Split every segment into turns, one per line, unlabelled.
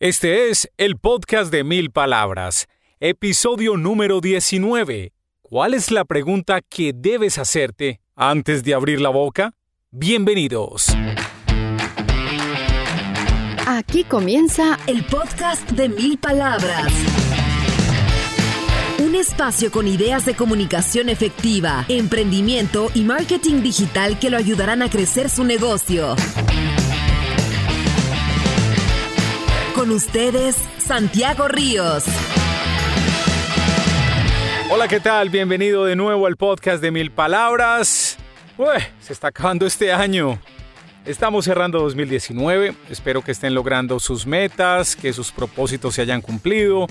Este es el podcast de mil palabras, episodio número 19. ¿Cuál es la pregunta que debes hacerte antes de abrir la boca? Bienvenidos.
Aquí comienza el podcast de mil palabras. Un espacio con ideas de comunicación efectiva, emprendimiento y marketing digital que lo ayudarán a crecer su negocio. Con ustedes, Santiago Ríos.
Hola, ¿qué tal? Bienvenido de nuevo al podcast de Mil Palabras. Uy, se está acabando este año. Estamos cerrando 2019. Espero que estén logrando sus metas, que sus propósitos se hayan cumplido.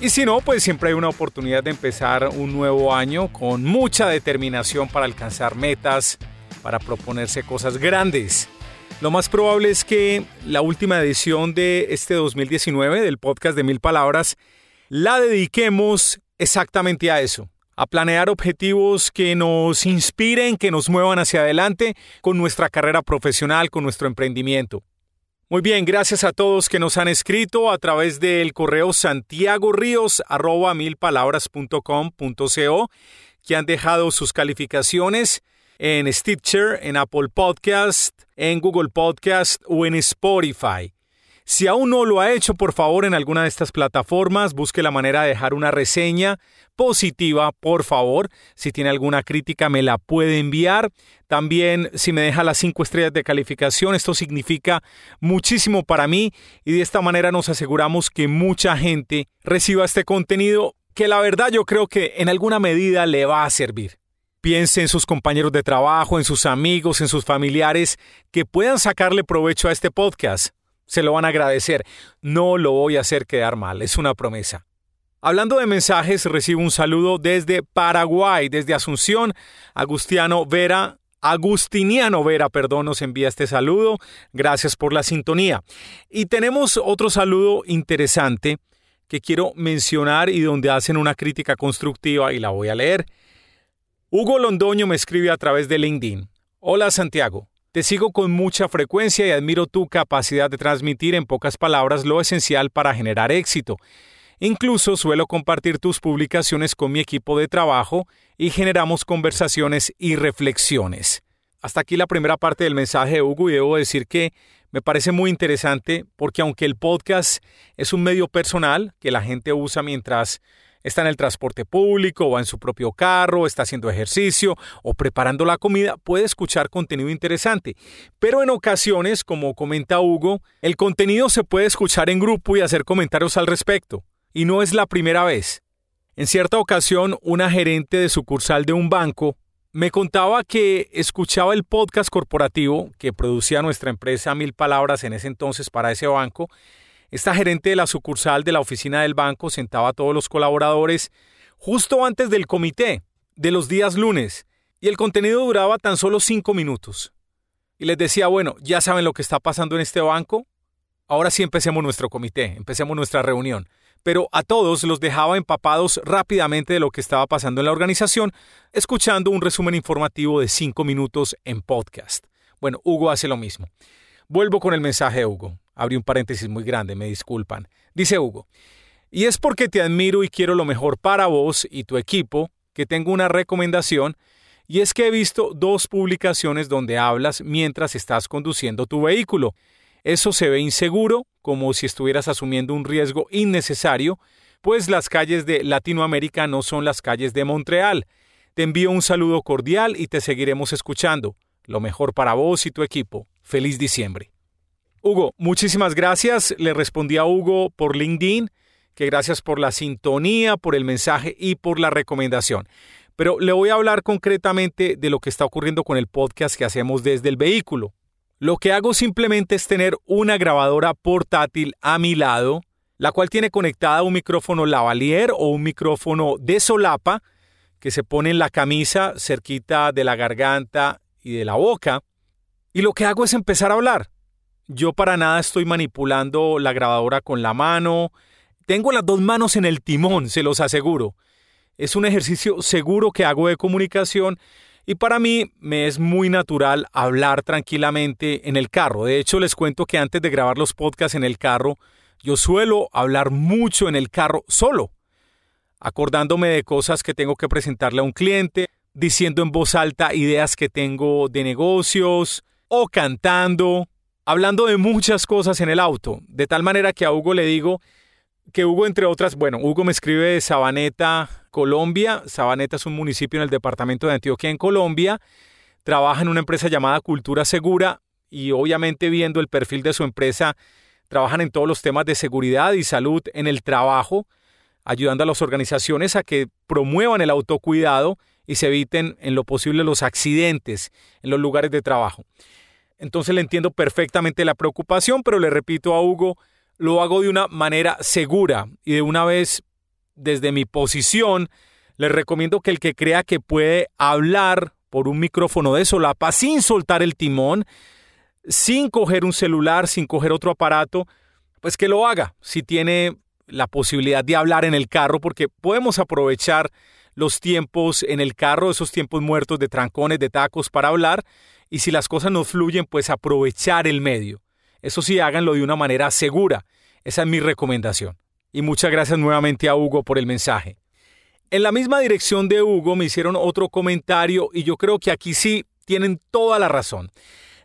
Y si no, pues siempre hay una oportunidad de empezar un nuevo año con mucha determinación para alcanzar metas, para proponerse cosas grandes. Lo más probable es que la última edición de este 2019 del podcast de Mil Palabras la dediquemos exactamente a eso, a planear objetivos que nos inspiren, que nos muevan hacia adelante con nuestra carrera profesional, con nuestro emprendimiento. Muy bien, gracias a todos que nos han escrito a través del correo santiagoríos@milpalabras.com.co, que han dejado sus calificaciones en Stitcher, en Apple Podcast, en Google Podcast o en Spotify. Si aún no lo ha hecho, por favor, en alguna de estas plataformas, busque la manera de dejar una reseña positiva, por favor. Si tiene alguna crítica, me la puede enviar. También, si me deja las cinco estrellas de calificación, esto significa muchísimo para mí y de esta manera nos aseguramos que mucha gente reciba este contenido que la verdad yo creo que en alguna medida le va a servir. Piense en sus compañeros de trabajo, en sus amigos, en sus familiares que puedan sacarle provecho a este podcast. Se lo van a agradecer. No lo voy a hacer quedar mal, es una promesa. Hablando de mensajes, recibo un saludo desde Paraguay, desde Asunción. Agustiano Vera, Agustiniano Vera, perdón, nos envía este saludo. Gracias por la sintonía. Y tenemos otro saludo interesante que quiero mencionar y donde hacen una crítica constructiva y la voy a leer. Hugo Londoño me escribe a través de LinkedIn. Hola Santiago, te sigo con mucha frecuencia y admiro tu capacidad de transmitir en pocas palabras lo esencial para generar éxito. Incluso suelo compartir tus publicaciones con mi equipo de trabajo y generamos conversaciones y reflexiones. Hasta aquí la primera parte del mensaje de Hugo y debo decir que me parece muy interesante porque aunque el podcast es un medio personal que la gente usa mientras está en el transporte público o en su propio carro, está haciendo ejercicio o preparando la comida, puede escuchar contenido interesante. Pero en ocasiones, como comenta Hugo, el contenido se puede escuchar en grupo y hacer comentarios al respecto. Y no es la primera vez. En cierta ocasión, una gerente de sucursal de un banco me contaba que escuchaba el podcast corporativo que producía nuestra empresa Mil Palabras en ese entonces para ese banco esta gerente de la sucursal de la oficina del banco sentaba a todos los colaboradores justo antes del comité de los días lunes y el contenido duraba tan solo cinco minutos. Y les decía, bueno, ya saben lo que está pasando en este banco, ahora sí empecemos nuestro comité, empecemos nuestra reunión. Pero a todos los dejaba empapados rápidamente de lo que estaba pasando en la organización, escuchando un resumen informativo de cinco minutos en podcast. Bueno, Hugo hace lo mismo. Vuelvo con el mensaje de Hugo. Abrí un paréntesis muy grande, me disculpan. Dice Hugo, y es porque te admiro y quiero lo mejor para vos y tu equipo que tengo una recomendación y es que he visto dos publicaciones donde hablas mientras estás conduciendo tu vehículo. Eso se ve inseguro, como si estuvieras asumiendo un riesgo innecesario, pues las calles de Latinoamérica no son las calles de Montreal. Te envío un saludo cordial y te seguiremos escuchando. Lo mejor para vos y tu equipo. Feliz diciembre. Hugo, muchísimas gracias. Le respondí a Hugo por LinkedIn, que gracias por la sintonía, por el mensaje y por la recomendación. Pero le voy a hablar concretamente de lo que está ocurriendo con el podcast que hacemos desde el vehículo. Lo que hago simplemente es tener una grabadora portátil a mi lado, la cual tiene conectada un micrófono lavalier o un micrófono de solapa que se pone en la camisa cerquita de la garganta y de la boca. Y lo que hago es empezar a hablar. Yo para nada estoy manipulando la grabadora con la mano. Tengo las dos manos en el timón, se los aseguro. Es un ejercicio seguro que hago de comunicación y para mí me es muy natural hablar tranquilamente en el carro. De hecho, les cuento que antes de grabar los podcasts en el carro, Yo suelo hablar mucho en el carro solo, acordándome de cosas que tengo que presentarle a un cliente, diciendo en voz alta ideas que tengo de negocios o cantando, hablando de muchas cosas en el auto, de tal manera que a Hugo le digo que Hugo, entre otras, bueno, Hugo me escribe de Sabaneta, Colombia. Sabaneta es un municipio en el departamento de Antioquia, en Colombia. Trabaja en una empresa llamada Cultura Segura y obviamente viendo el perfil de su empresa, trabajan en todos los temas de seguridad y salud en el trabajo, ayudando a las organizaciones a que promuevan el autocuidado y se eviten en lo posible los accidentes en los lugares de trabajo. Entonces le entiendo perfectamente la preocupación, pero le repito a Hugo, lo hago de una manera segura y de una vez desde mi posición, le recomiendo que el que crea que puede hablar por un micrófono de solapa sin soltar el timón, sin coger un celular, sin coger otro aparato, pues que lo haga si tiene la posibilidad de hablar en el carro, porque podemos aprovechar los tiempos en el carro, esos tiempos muertos de trancones, de tacos para hablar, y si las cosas no fluyen, pues aprovechar el medio. Eso sí, háganlo de una manera segura. Esa es mi recomendación. Y muchas gracias nuevamente a Hugo por el mensaje. En la misma dirección de Hugo me hicieron otro comentario y yo creo que aquí sí tienen toda la razón.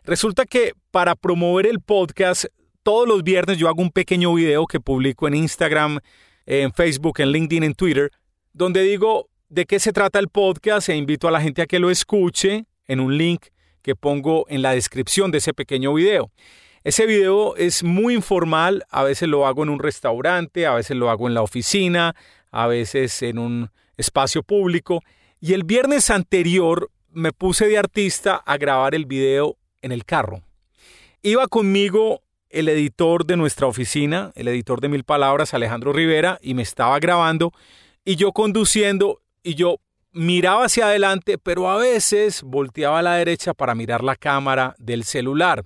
Resulta que para promover el podcast, todos los viernes yo hago un pequeño video que publico en Instagram, en Facebook, en LinkedIn, en Twitter, donde digo de qué se trata el podcast e invito a la gente a que lo escuche en un link que pongo en la descripción de ese pequeño video. Ese video es muy informal, a veces lo hago en un restaurante, a veces lo hago en la oficina, a veces en un espacio público. Y el viernes anterior me puse de artista a grabar el video en el carro. Iba conmigo el editor de nuestra oficina, el editor de Mil Palabras, Alejandro Rivera, y me estaba grabando y yo conduciendo y yo miraba hacia adelante, pero a veces volteaba a la derecha para mirar la cámara del celular.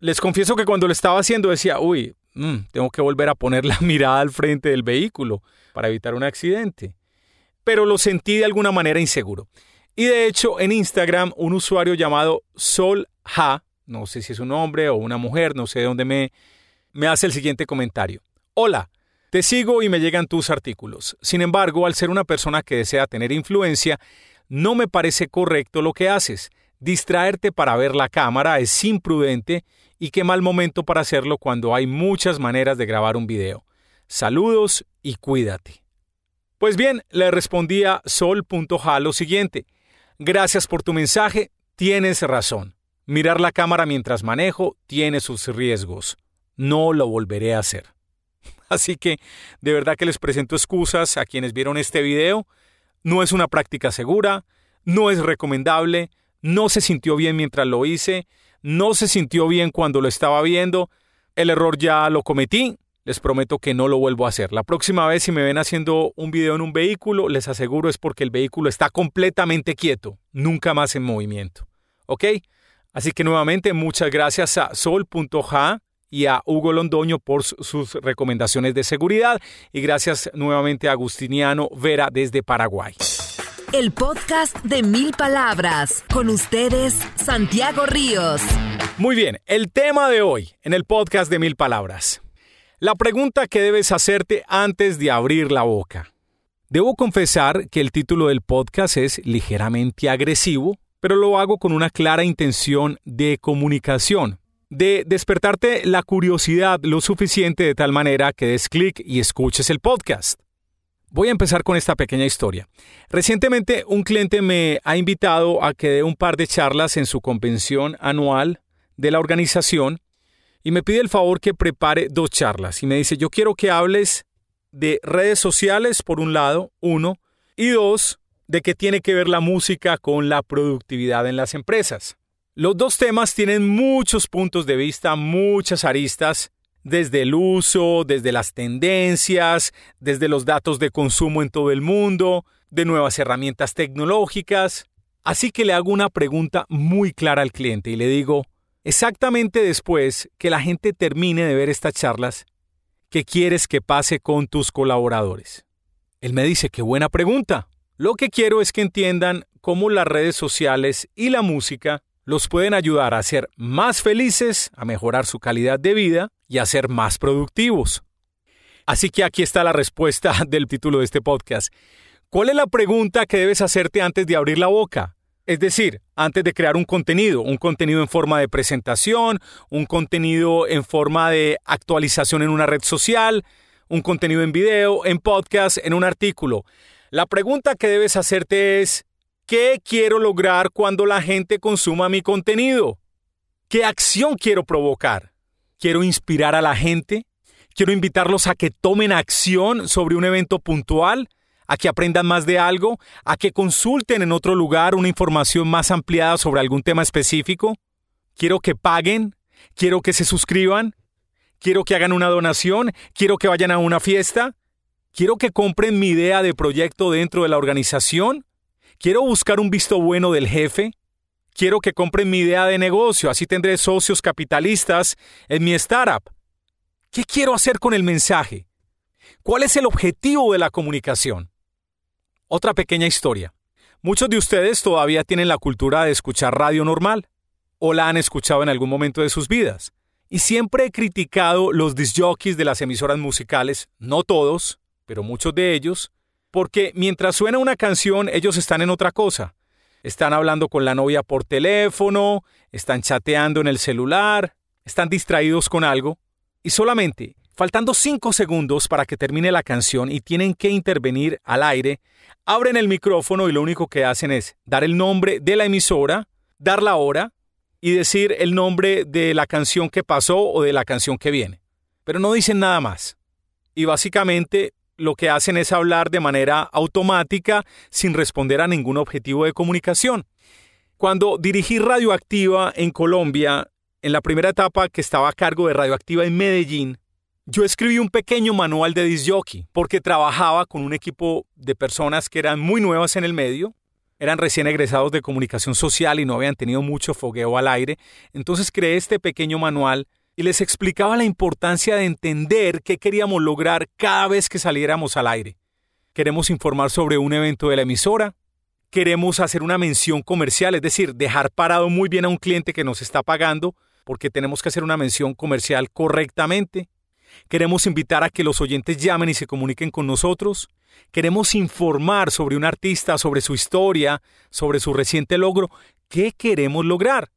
Les confieso que cuando lo estaba haciendo decía, uy, mm, tengo que volver a poner la mirada al frente del vehículo para evitar un accidente. Pero lo sentí de alguna manera inseguro. Y de hecho, en Instagram, un usuario llamado Sol Ha, no sé si es un hombre o una mujer, no sé de dónde me, me hace el siguiente comentario. Hola, te sigo y me llegan tus artículos. Sin embargo, al ser una persona que desea tener influencia, no me parece correcto lo que haces. Distraerte para ver la cámara es imprudente y qué mal momento para hacerlo cuando hay muchas maneras de grabar un video. Saludos y cuídate. Pues bien, le respondía Sol.ja lo siguiente. Gracias por tu mensaje, tienes razón. Mirar la cámara mientras manejo tiene sus riesgos. No lo volveré a hacer. Así que de verdad que les presento excusas a quienes vieron este video. No es una práctica segura, no es recomendable, no se sintió bien mientras lo hice, no se sintió bien cuando lo estaba viendo, el error ya lo cometí, les prometo que no lo vuelvo a hacer. La próxima vez si me ven haciendo un video en un vehículo, les aseguro es porque el vehículo está completamente quieto, nunca más en movimiento. ¿Ok? Así que nuevamente muchas gracias a sol.ja y a Hugo Londoño por sus recomendaciones de seguridad y gracias nuevamente a Agustiniano Vera desde Paraguay.
El podcast de mil palabras. Con ustedes, Santiago Ríos.
Muy bien, el tema de hoy en el podcast de mil palabras. La pregunta que debes hacerte antes de abrir la boca. Debo confesar que el título del podcast es ligeramente agresivo, pero lo hago con una clara intención de comunicación de despertarte la curiosidad lo suficiente de tal manera que des clic y escuches el podcast. Voy a empezar con esta pequeña historia. Recientemente un cliente me ha invitado a que dé un par de charlas en su convención anual de la organización y me pide el favor que prepare dos charlas y me dice yo quiero que hables de redes sociales por un lado, uno, y dos, de qué tiene que ver la música con la productividad en las empresas. Los dos temas tienen muchos puntos de vista, muchas aristas, desde el uso, desde las tendencias, desde los datos de consumo en todo el mundo, de nuevas herramientas tecnológicas. Así que le hago una pregunta muy clara al cliente y le digo, exactamente después que la gente termine de ver estas charlas, ¿qué quieres que pase con tus colaboradores? Él me dice, qué buena pregunta. Lo que quiero es que entiendan cómo las redes sociales y la música los pueden ayudar a ser más felices, a mejorar su calidad de vida y a ser más productivos. Así que aquí está la respuesta del título de este podcast. ¿Cuál es la pregunta que debes hacerte antes de abrir la boca? Es decir, antes de crear un contenido, un contenido en forma de presentación, un contenido en forma de actualización en una red social, un contenido en video, en podcast, en un artículo. La pregunta que debes hacerte es, ¿qué quiero lograr cuando la gente consuma mi contenido? ¿Qué acción quiero provocar? ¿Quiero inspirar a la gente? ¿Quiero invitarlos a que tomen acción sobre un evento puntual? a que aprendan más de algo, a que consulten en otro lugar una información más ampliada sobre algún tema específico. Quiero que paguen, quiero que se suscriban, quiero que hagan una donación, quiero que vayan a una fiesta, quiero que compren mi idea de proyecto dentro de la organización, quiero buscar un visto bueno del jefe, quiero que compren mi idea de negocio, así tendré socios capitalistas en mi startup. ¿Qué quiero hacer con el mensaje? ¿Cuál es el objetivo de la comunicación? Otra pequeña historia. Muchos de ustedes todavía tienen la cultura de escuchar radio normal, o la han escuchado en algún momento de sus vidas. Y siempre he criticado los disjockeys de las emisoras musicales, no todos, pero muchos de ellos, porque mientras suena una canción ellos están en otra cosa. Están hablando con la novia por teléfono, están chateando en el celular, están distraídos con algo, y solamente Faltando cinco segundos para que termine la canción y tienen que intervenir al aire, abren el micrófono y lo único que hacen es dar el nombre de la emisora, dar la hora y decir el nombre de la canción que pasó o de la canción que viene. Pero no dicen nada más. Y básicamente lo que hacen es hablar de manera automática sin responder a ningún objetivo de comunicación. Cuando dirigí Radioactiva en Colombia, en la primera etapa que estaba a cargo de Radioactiva en Medellín, yo escribí un pequeño manual de disc jockey porque trabajaba con un equipo de personas que eran muy nuevas en el medio, eran recién egresados de comunicación social y no habían tenido mucho fogueo al aire. Entonces creé este pequeño manual y les explicaba la importancia de entender qué queríamos lograr cada vez que saliéramos al aire. Queremos informar sobre un evento de la emisora, queremos hacer una mención comercial, es decir, dejar parado muy bien a un cliente que nos está pagando, porque tenemos que hacer una mención comercial correctamente. Queremos invitar a que los oyentes llamen y se comuniquen con nosotros. Queremos informar sobre un artista, sobre su historia, sobre su reciente logro. ¿Qué queremos lograr?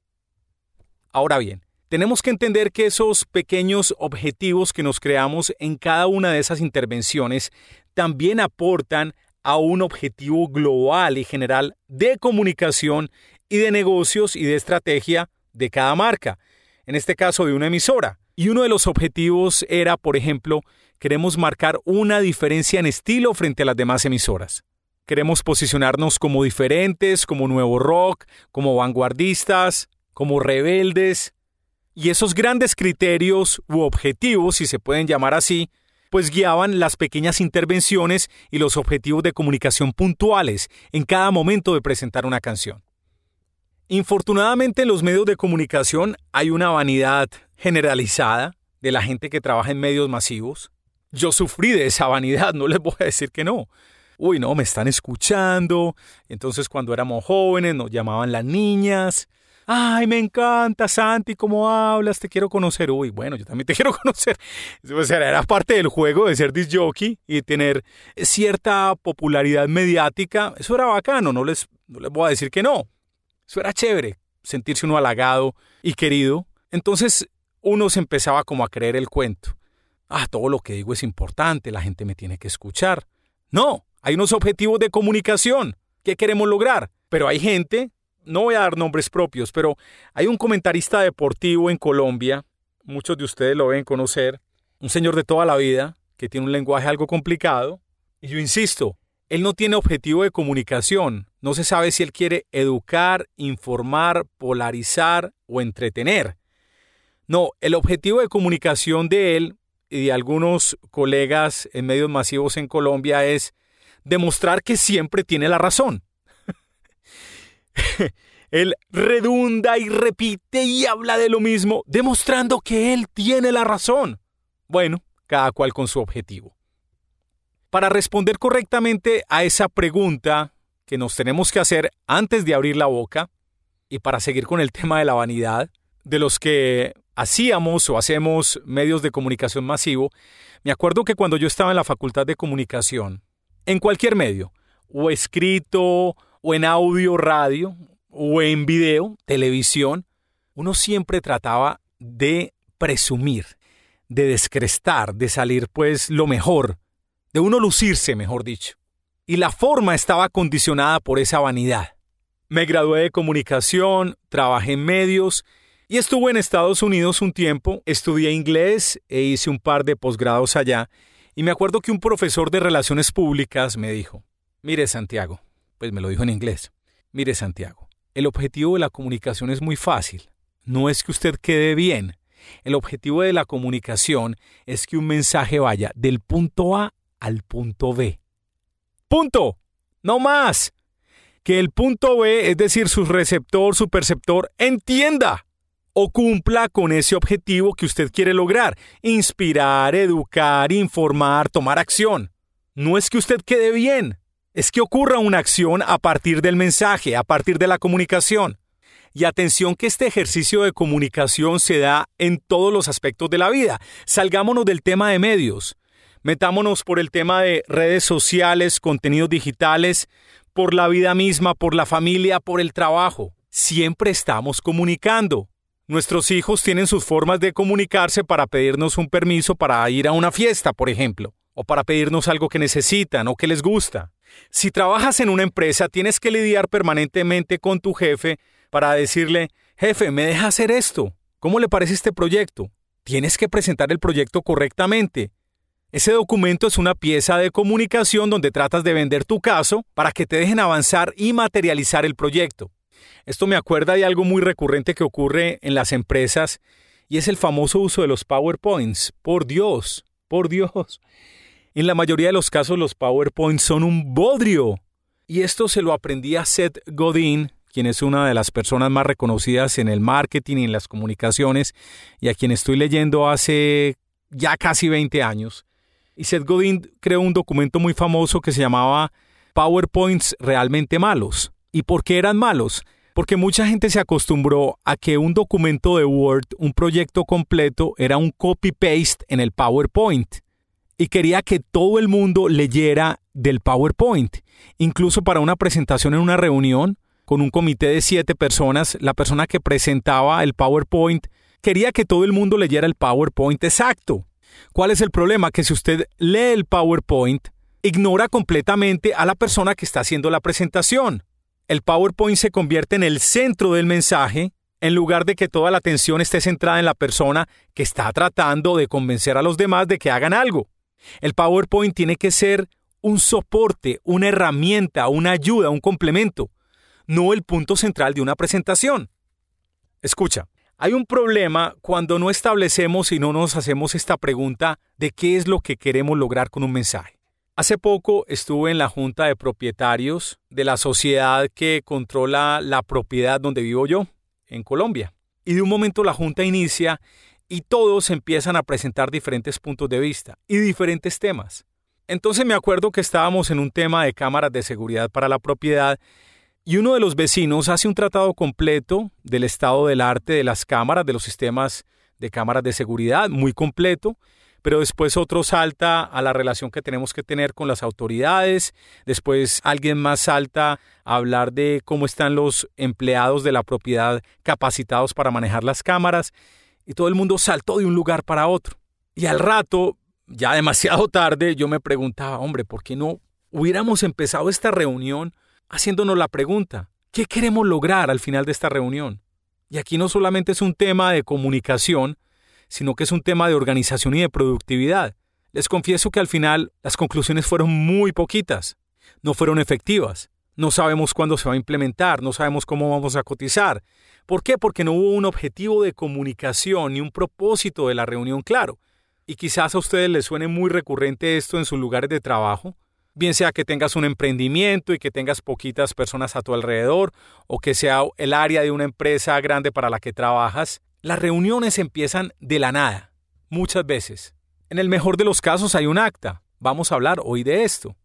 Ahora bien, tenemos que entender que esos pequeños objetivos que nos creamos en cada una de esas intervenciones también aportan a un objetivo global y general de comunicación y de negocios y de estrategia de cada marca, en este caso de una emisora. Y uno de los objetivos era, por ejemplo, queremos marcar una diferencia en estilo frente a las demás emisoras. Queremos posicionarnos como diferentes, como nuevo rock, como vanguardistas, como rebeldes. Y esos grandes criterios u objetivos, si se pueden llamar así, pues guiaban las pequeñas intervenciones y los objetivos de comunicación puntuales en cada momento de presentar una canción. Infortunadamente en los medios de comunicación hay una vanidad generalizada de la gente que trabaja en medios masivos. Yo sufrí de esa vanidad, no les voy a decir que no. Uy, no, me están escuchando. Entonces cuando éramos jóvenes nos llamaban las niñas. Ay, me encanta, Santi, cómo hablas, te quiero conocer. Uy, bueno, yo también te quiero conocer. O sea, era parte del juego de ser disc jockey y tener cierta popularidad mediática. Eso era bacano, no les, no les voy a decir que no. Eso era chévere, sentirse uno halagado y querido. Entonces uno se empezaba como a creer el cuento. Ah, todo lo que digo es importante, la gente me tiene que escuchar. No, hay unos objetivos de comunicación. ¿Qué queremos lograr? Pero hay gente, no voy a dar nombres propios, pero hay un comentarista deportivo en Colombia, muchos de ustedes lo ven conocer, un señor de toda la vida, que tiene un lenguaje algo complicado, y yo insisto, él no tiene objetivo de comunicación, no se sabe si él quiere educar, informar, polarizar o entretener. No, el objetivo de comunicación de él y de algunos colegas en medios masivos en Colombia es demostrar que siempre tiene la razón. él redunda y repite y habla de lo mismo, demostrando que él tiene la razón. Bueno, cada cual con su objetivo. Para responder correctamente a esa pregunta que nos tenemos que hacer antes de abrir la boca, y para seguir con el tema de la vanidad, de los que hacíamos o hacemos medios de comunicación masivo, me acuerdo que cuando yo estaba en la facultad de comunicación, en cualquier medio, o escrito, o en audio, radio, o en video, televisión, uno siempre trataba de presumir, de descrestar, de salir pues lo mejor, de uno lucirse, mejor dicho. Y la forma estaba condicionada por esa vanidad. Me gradué de comunicación, trabajé en medios y estuve en Estados Unidos un tiempo, estudié inglés e hice un par de posgrados allá. Y me acuerdo que un profesor de relaciones públicas me dijo, mire Santiago, pues me lo dijo en inglés, mire Santiago, el objetivo de la comunicación es muy fácil. No es que usted quede bien. El objetivo de la comunicación es que un mensaje vaya del punto A al punto B. Punto. No más. Que el punto B, es decir, su receptor, su perceptor, entienda o cumpla con ese objetivo que usted quiere lograr. Inspirar, educar, informar, tomar acción. No es que usted quede bien, es que ocurra una acción a partir del mensaje, a partir de la comunicación. Y atención que este ejercicio de comunicación se da en todos los aspectos de la vida. Salgámonos del tema de medios. Metámonos por el tema de redes sociales, contenidos digitales, por la vida misma, por la familia, por el trabajo. Siempre estamos comunicando. Nuestros hijos tienen sus formas de comunicarse para pedirnos un permiso para ir a una fiesta, por ejemplo, o para pedirnos algo que necesitan o que les gusta. Si trabajas en una empresa, tienes que lidiar permanentemente con tu jefe para decirle, jefe, ¿me deja hacer esto? ¿Cómo le parece este proyecto? Tienes que presentar el proyecto correctamente. Ese documento es una pieza de comunicación donde tratas de vender tu caso para que te dejen avanzar y materializar el proyecto. Esto me acuerda de algo muy recurrente que ocurre en las empresas y es el famoso uso de los PowerPoints. Por Dios, por Dios. En la mayoría de los casos los PowerPoints son un bodrio. Y esto se lo aprendí a Seth Godin, quien es una de las personas más reconocidas en el marketing y en las comunicaciones, y a quien estoy leyendo hace ya casi 20 años. Y Seth Godin creó un documento muy famoso que se llamaba PowerPoints realmente malos. ¿Y por qué eran malos? Porque mucha gente se acostumbró a que un documento de Word, un proyecto completo, era un copy-paste en el PowerPoint. Y quería que todo el mundo leyera del PowerPoint. Incluso para una presentación en una reunión, con un comité de siete personas, la persona que presentaba el PowerPoint quería que todo el mundo leyera el PowerPoint exacto. ¿Cuál es el problema? Que si usted lee el PowerPoint, ignora completamente a la persona que está haciendo la presentación. El PowerPoint se convierte en el centro del mensaje en lugar de que toda la atención esté centrada en la persona que está tratando de convencer a los demás de que hagan algo. El PowerPoint tiene que ser un soporte, una herramienta, una ayuda, un complemento, no el punto central de una presentación. Escucha, hay un problema cuando no establecemos y no nos hacemos esta pregunta de qué es lo que queremos lograr con un mensaje. Hace poco estuve en la junta de propietarios de la sociedad que controla la propiedad donde vivo yo, en Colombia. Y de un momento la junta inicia y todos empiezan a presentar diferentes puntos de vista y diferentes temas. Entonces me acuerdo que estábamos en un tema de cámaras de seguridad para la propiedad y uno de los vecinos hace un tratado completo del estado del arte de las cámaras, de los sistemas de cámaras de seguridad, muy completo, pero después otro salta a la relación que tenemos que tener con las autoridades, después alguien más salta a hablar de cómo están los empleados de la propiedad capacitados para manejar las cámaras, y todo el mundo saltó de un lugar para otro. Y al rato, ya demasiado tarde, yo me preguntaba, hombre, ¿por qué no hubiéramos empezado esta reunión? haciéndonos la pregunta, ¿qué queremos lograr al final de esta reunión? Y aquí no solamente es un tema de comunicación, sino que es un tema de organización y de productividad. Les confieso que al final las conclusiones fueron muy poquitas, no fueron efectivas. No sabemos cuándo se va a implementar, no sabemos cómo vamos a cotizar. ¿Por qué? Porque no hubo un objetivo de comunicación ni un propósito de la reunión claro. Y quizás a ustedes les suene muy recurrente esto en sus lugares de trabajo, bien sea que tengas un emprendimiento y que tengas poquitas personas a tu alrededor o que sea el área de una empresa grande para la que trabajas, las reuniones empiezan de la nada, muchas veces. En el mejor de los casos hay un acta, vamos a hablar hoy de esto.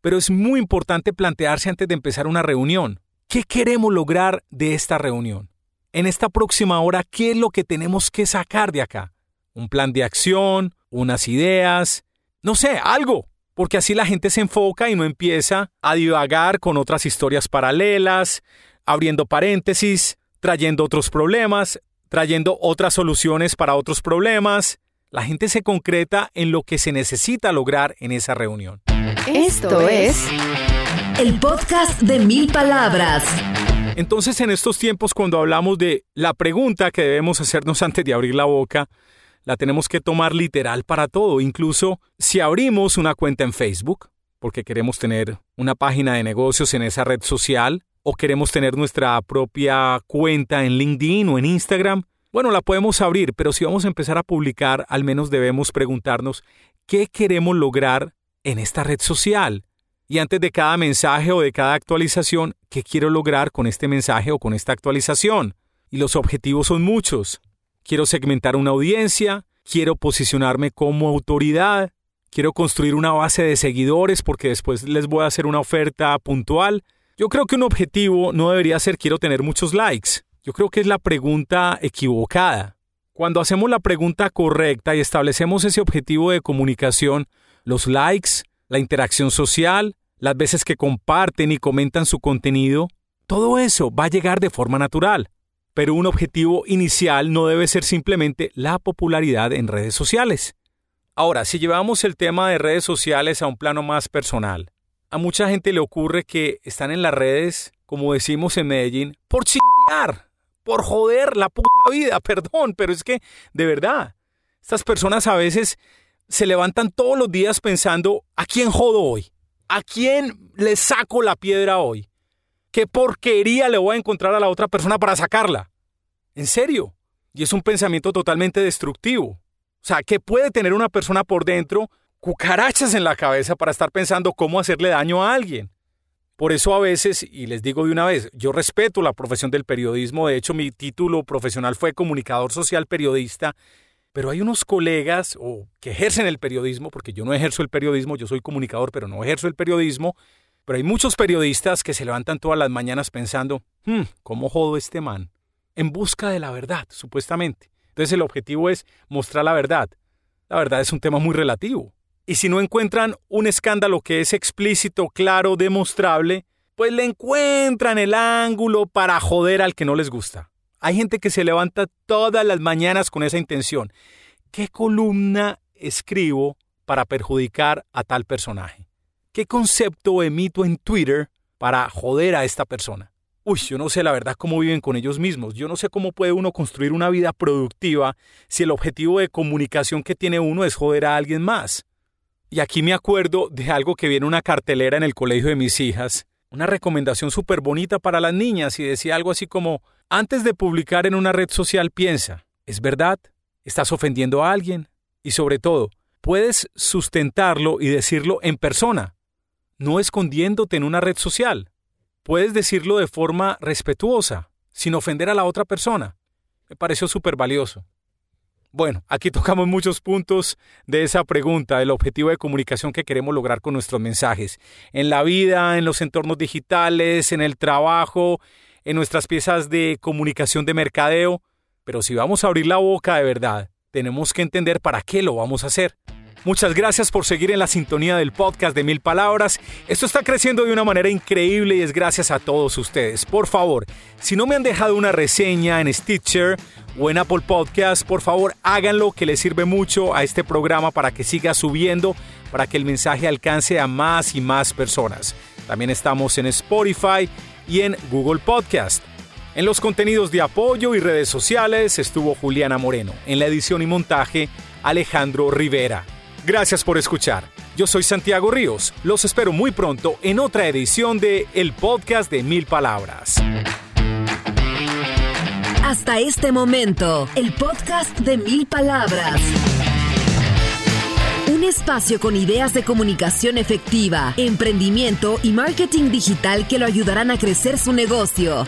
Pero es muy importante plantearse antes de empezar una reunión, ¿Qué queremos lograr de esta reunión? En esta próxima hora, ¿qué es lo que tenemos que sacar de acá? ¿Un plan de acción? ¿Unas ideas? No sé, algo. Porque así la gente se enfoca y no empieza a divagar con otras historias paralelas, abriendo paréntesis, trayendo otros problemas, trayendo otras soluciones para otros problemas. La gente se concreta en lo que se necesita lograr en esa reunión.
Esto es el podcast de mil palabras.
Entonces, en estos tiempos, cuando hablamos de la pregunta que debemos hacernos antes de abrir la boca, la tenemos que tomar literal para todo. Incluso si abrimos una cuenta en Facebook, porque queremos tener una página de negocios en esa red social, o queremos tener nuestra propia cuenta en LinkedIn o en Instagram, bueno, la podemos abrir, pero si vamos a empezar a publicar, al menos debemos preguntarnos qué queremos lograr en esta red social. Y antes de cada mensaje o de cada actualización, ¿qué quiero lograr con este mensaje o con esta actualización? Y los objetivos son muchos. Quiero segmentar una audiencia, quiero posicionarme como autoridad, quiero construir una base de seguidores porque después les voy a hacer una oferta puntual, yo creo que un objetivo no debería ser quiero tener muchos likes. Yo creo que es la pregunta equivocada. Cuando hacemos la pregunta correcta y establecemos ese objetivo de comunicación, los likes, la interacción social, las veces que comparten y comentan su contenido, todo eso va a llegar de forma natural. Pero un objetivo inicial no debe ser simplemente la popularidad en redes sociales. Ahora, si llevamos el tema de redes sociales a un plano más personal, a mucha gente le ocurre que están en las redes, como decimos en Medellín, por chingar, por joder la puta vida, perdón, pero es que, de verdad, estas personas a veces se levantan todos los días pensando, ¿a quién jodo hoy? ¿A quién le saco la piedra hoy? ¿Qué porquería le voy a encontrar a la otra persona para sacarla? ¿En serio? Y es un pensamiento totalmente destructivo. O sea, ¿qué puede tener una persona por dentro cucarachas en la cabeza para estar pensando cómo hacerle daño a alguien. Por eso a veces, y les digo de una vez, yo respeto la profesión del periodismo, de hecho mi título profesional fue comunicador social periodista, pero hay unos colegas o que ejercen el periodismo, porque yo no ejerzo el periodismo, yo soy comunicador, pero no ejerzo el periodismo, pero hay muchos periodistas que se levantan todas las mañanas pensando, hmm, ¿cómo jodo este man? En busca de la verdad, supuestamente. Entonces el objetivo es mostrar la verdad. La verdad es un tema muy relativo. Y si no encuentran un escándalo que es explícito, claro, demostrable, pues le encuentran el ángulo para joder al que no les gusta. Hay gente que se levanta todas las mañanas con esa intención. ¿Qué columna escribo para perjudicar a tal personaje? ¿Qué concepto emito en Twitter para joder a esta persona? Uy, yo no sé la verdad cómo viven con ellos mismos. Yo no sé cómo puede uno construir una vida productiva si el objetivo de comunicación que tiene uno es joder a alguien más. Y aquí me acuerdo de algo que viene una cartelera en el colegio de mis hijas, una recomendación súper bonita para las niñas y decía algo así como, antes de publicar en una red social piensa, ¿es verdad? ¿Estás ofendiendo a alguien? Y sobre todo, puedes sustentarlo y decirlo en persona, no escondiéndote en una red social. Puedes decirlo de forma respetuosa, sin ofender a la otra persona. Me pareció súper valioso. Bueno, aquí tocamos muchos puntos de esa pregunta, el objetivo de comunicación que queremos lograr con nuestros mensajes. En la vida, en los entornos digitales, en el trabajo, en nuestras piezas de comunicación de mercadeo. Pero si vamos a abrir la boca de verdad, tenemos que entender para qué lo vamos a hacer. Muchas gracias por seguir en la sintonía del podcast de Mil Palabras. Esto está creciendo de una manera increíble y es gracias a todos ustedes. Por favor, si no me han dejado una reseña en Stitcher o en Apple Podcast, por favor háganlo que le sirve mucho a este programa para que siga subiendo, para que el mensaje alcance a más y más personas. También estamos en Spotify y en Google Podcast. En los contenidos de apoyo y redes sociales estuvo Juliana Moreno. En la edición y montaje, Alejandro Rivera. Gracias por escuchar. Yo soy Santiago Ríos. Los espero muy pronto en otra edición de El Podcast de Mil Palabras.
Hasta este momento, el podcast de Mil Palabras. Un espacio con ideas de comunicación efectiva, emprendimiento y marketing digital que lo ayudarán a crecer su negocio.